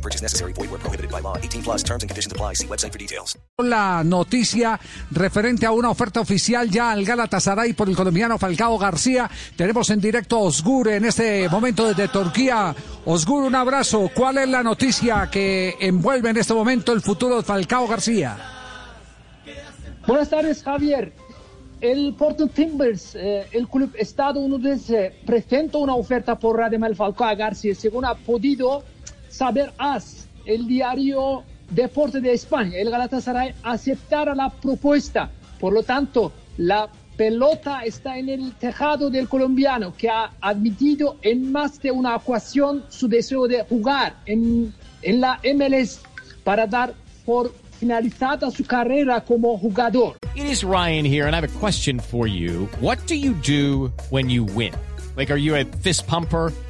No purchase necessary. Void where prohibited by law. 18 plus terms and conditions apply. See website for details. La noticia referente a una oferta oficial ya al Galatasaray por el colombiano Falcao García. Tenemos en directo a Osgur en este momento desde Turquía. Osgur, un abrazo. ¿Cuál es la noticia que envuelve en este momento el futuro de Falcao García? Buenas tardes, Javier. El Porto Timbers, eh, el club estadounidense, presenta una oferta por Radamel Falcao García, según ha podido saber AS, el diario Deporte de España. El Galatasaray aceptará la propuesta. Por lo tanto, la pelota está en el tejado del colombiano, que ha admitido en más de una ocasión su deseo de jugar en, en la MLS para dar por finalizada su carrera como jugador. It is Ryan here, and I have a question for you. What do you do when you win? Like, are you a fist pumper?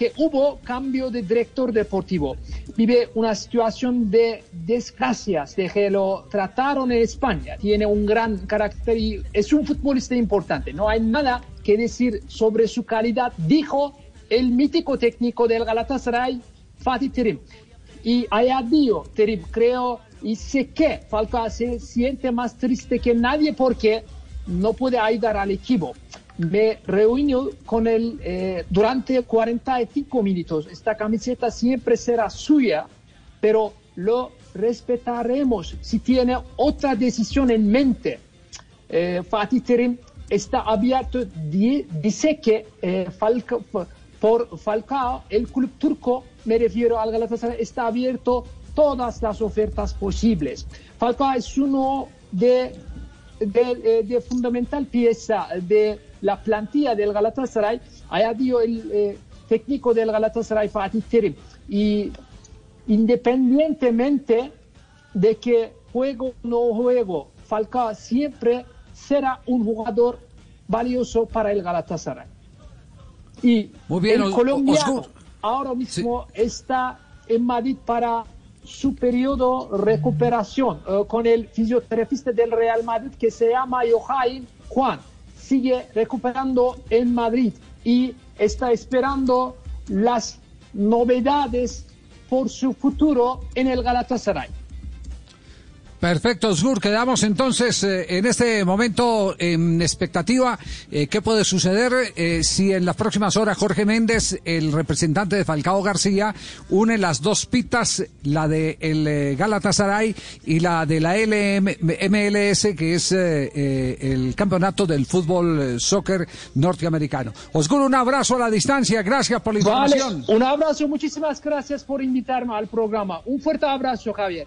que hubo cambio de director deportivo. Vive una situación de desgracias de que lo trataron en España. Tiene un gran carácter y es un futbolista importante. No hay nada que decir sobre su calidad, dijo el mítico técnico del Galatasaray, Fatih Terim. Y añadió, Terim, creo y sé que Falcao se siente más triste que nadie porque no puede ayudar al equipo. Me reuní con él eh, durante 45 minutos. Esta camiseta siempre será suya, pero lo respetaremos si tiene otra decisión en mente. Eh, Fatih Terim está abierto, di- dice que eh, por Falcao, el club turco, me refiero al Galatasaray, está abierto todas las ofertas posibles. Falcao es uno de, de, eh, de fundamental pieza de la plantilla del Galatasaray. Dio el eh, técnico del Galatasaray, Fatih Terim. Y independientemente de que juego o no juego, Falcao siempre será un jugador valioso para el Galatasaray. Y Muy bien, el colombiano ahora mismo está en Madrid para su periodo recuperación eh, con el fisioterapista del Real Madrid que se llama Joaquín Juan. Sigue recuperando en Madrid y está esperando las novedades por su futuro en el Galatasaray. Perfecto, Osgur. Quedamos entonces eh, en este momento en expectativa. Eh, ¿Qué puede suceder eh, si en las próximas horas Jorge Méndez, el representante de Falcao García, une las dos pitas, la de el Galatasaray y la de la LM MLS, que es el campeonato del fútbol soccer norteamericano? Osgur, un abrazo a la distancia. Gracias por la Vale, información. un abrazo, muchísimas gracias por invitarme al programa. Un fuerte abrazo, Javier.